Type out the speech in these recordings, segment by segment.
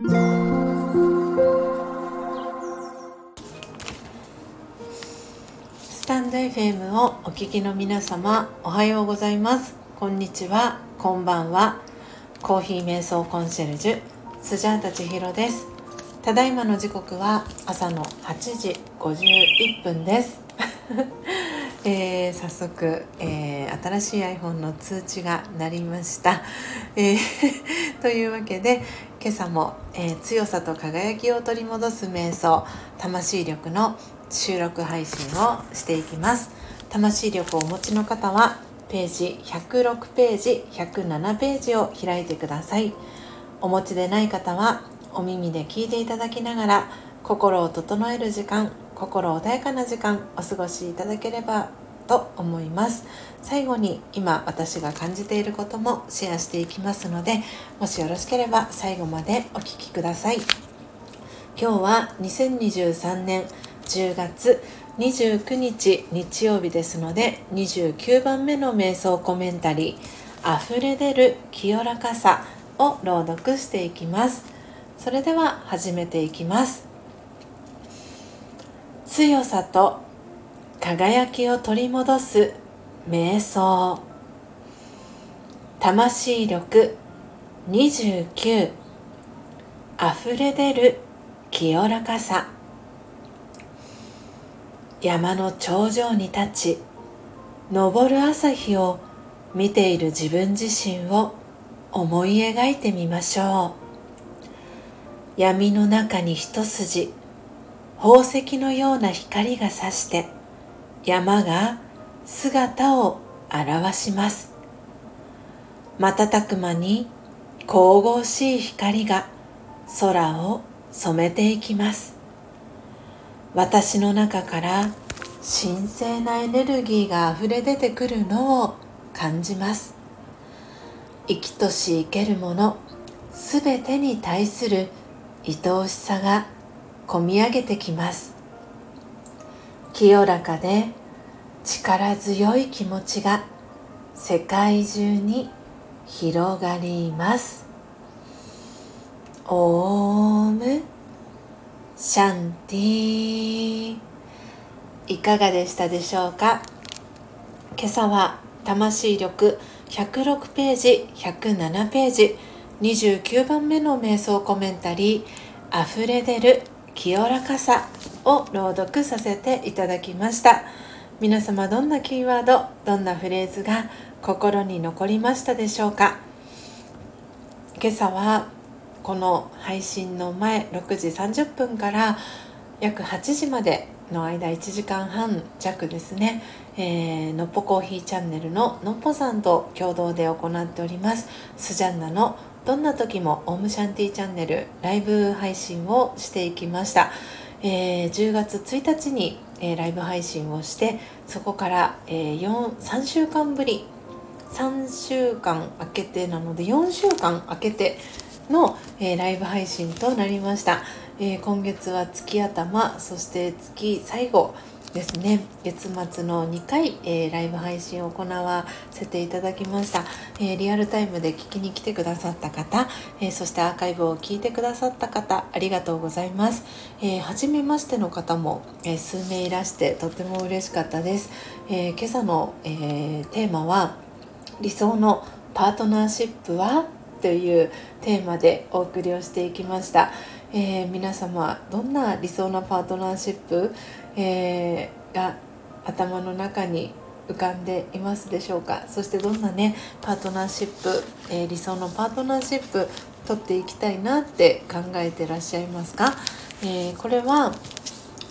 スタンド FM をお聞きの皆様おはようございます。こんにちは。こんばんは。コーヒー瞑想コンシェルジュスジャータ千尋です。ただいまの時刻は朝の8時51分です。えー、早速、えー、新しい iPhone の通知が鳴りました。えー、というわけで今朝も、え強さと輝きを取り戻す瞑想魂力の収録配信をしていきます。魂力をお持ちの方はページ106ページ107ページを開いてください。お持ちでない方はお耳で聞いていただきながら心を整える時間心穏やかな時間お過ごしいただければと思います。最後に今私が感じていることもシェアしていきますのでもしよろしければ最後までお聴きください。今日は2023年10月29日日曜日ですので29番目の瞑想コメンタリー「溢れ出る清らかさ」を朗読していきます。それでは始めていきます。強さと輝きを取り戻す瞑想。魂力29溢れ出る清らかさ。山の頂上に立ち昇る朝日を見ている自分自身を思い描いてみましょう。闇の中に一筋宝石のような光が差して山が姿を現します。瞬く間に神々しい光が空を染めていきます。私の中から神聖なエネルギーがあふれ出てくるのを感じます。生きとし生けるものすべてに対する愛おしさがこみ上げてきます。清らかで力強い気持ちが世界中に広がります。オーム。シャンティいかがでしたでしょうか？今朝は魂力106ページ107ページ29番目の瞑想コメンタリー「溢れ出る清らかさ。を朗読させていただきました。皆様どんなキーワードどんなフレーズが心に残りましたでしょうか？今朝はこの配信の前6時30分から約8時までの間1時間半弱ですね、えー、のっぽコーヒーチャンネルののっぽさんと共同で行っております。スジャンナのどんな時もオームシャンティチャンネルライブ配信をしていきました、えー、10月1日に、えー、ライブ配信をしてそこから、えー、3週間ぶり。3週間空けてなので4週間空けての、えー、ライブ配信となりました、えー、今月は月頭そして月最後ですね。月末の2回、えー、ライブ配信を行わせていただきました、えー、リアルタイムで聞きに来てくださった方、えー、そしてアーカイブを聞いてくださった方ありがとうございます、えー、初めましての方も、え数名いらしてとても嬉しかったです、え今朝の、えテーマは理想のパートナーシップは？というテーマでお送りをしていきました、え、皆様どんな理想のパートナーシップ、えー、が頭の中に浮かんでいますでしょうか？そしてどんなねパートナーシップ、えー、理想のパートナーシップ取っていきたいなって考えてらっしゃいますか、えー、これは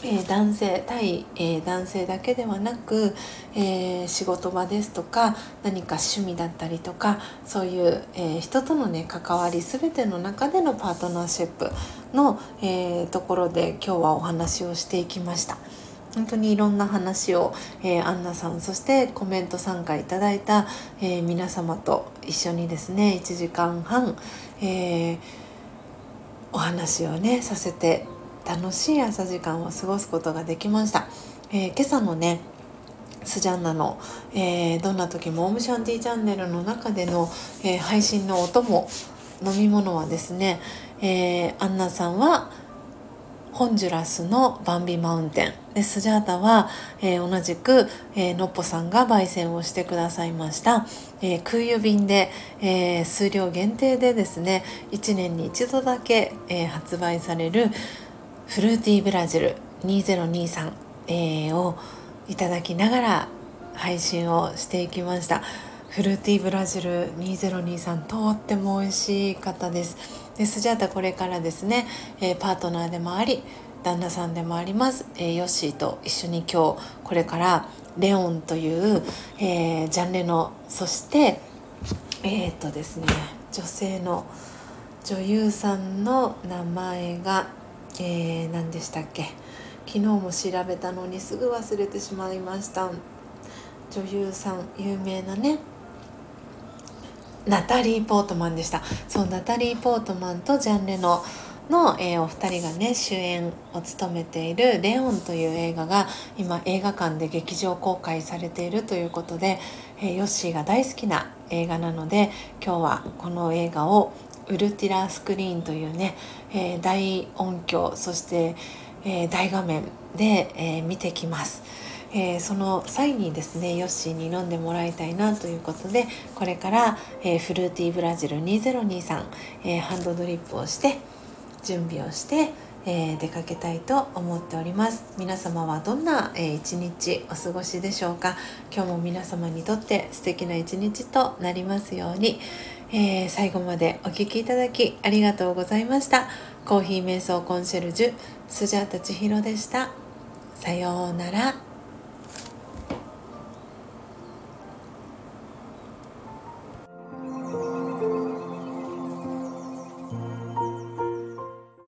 えー、男性対、えー、男性だけではなく、えー、仕事場ですとか何か趣味だったりとかそういう、え人とのね関わり全ての中でのパートナーシップの、えところで今日はお話をしていきました。本当にいろんな話を、えー、アンナさんそしてコメント参加いただいた、え、皆様と一緒にですね1時間半、え、お話をねさせて楽しい朝時間を過ごすことができました、えー、今朝のねスジャンナの、えー、どんな時もオムシャンティチャンネルの中での、えー、配信の音も、飲み物はですね、え、アンナさんはホンジュラスのバンビマウンテン。でスジャータは、え、同じく、えー、のっぽさんが焙煎をしてくださいました、え、空輸便で、え、数量限定でですね1年に1度だけ、え、発売されるフルーティーブラジル2023、えー、をいただきながら配信をしていきました。フルーティーブラジル2023とっても美味しかったです。でスジャータこれからですね、パートナーでもあり旦那さんでもあります、ヨッシーと一緒に今日これからレオンという、ジャンルのそしてえっ、とですね女性の女優さんの名前が、えー、何でしたっけ？昨日も調べたのにすぐ忘れてしまいました。女優さん有名なねナタリー・ポートマンでした。そうナタリー・ポートマンとジャン・レノの、えー、お二人がね主演を務めている「レオン」という映画が今映画館で劇場公開されているということで、えー、ヨッシーが大好きな映画なので今日はこの映画をウルティラスクリーンというね、えー、大音響そして、え大画面で、え見てきます。えー、その際にですねヨッシーに飲んでもらいたいなということでこれから、えー、フルーティーブラジル2023、えー、ハンドドリップをして準備をして、えー、出かけたいと思っております。皆様はどんな、えー、一日お過ごしでしょうか？今日も皆様にとって素敵な一日となりますように、えー、最後までお聴きいただきありがとうございました。コーヒー瞑想コンシェルジュスジャータ千尋でした。さようなら。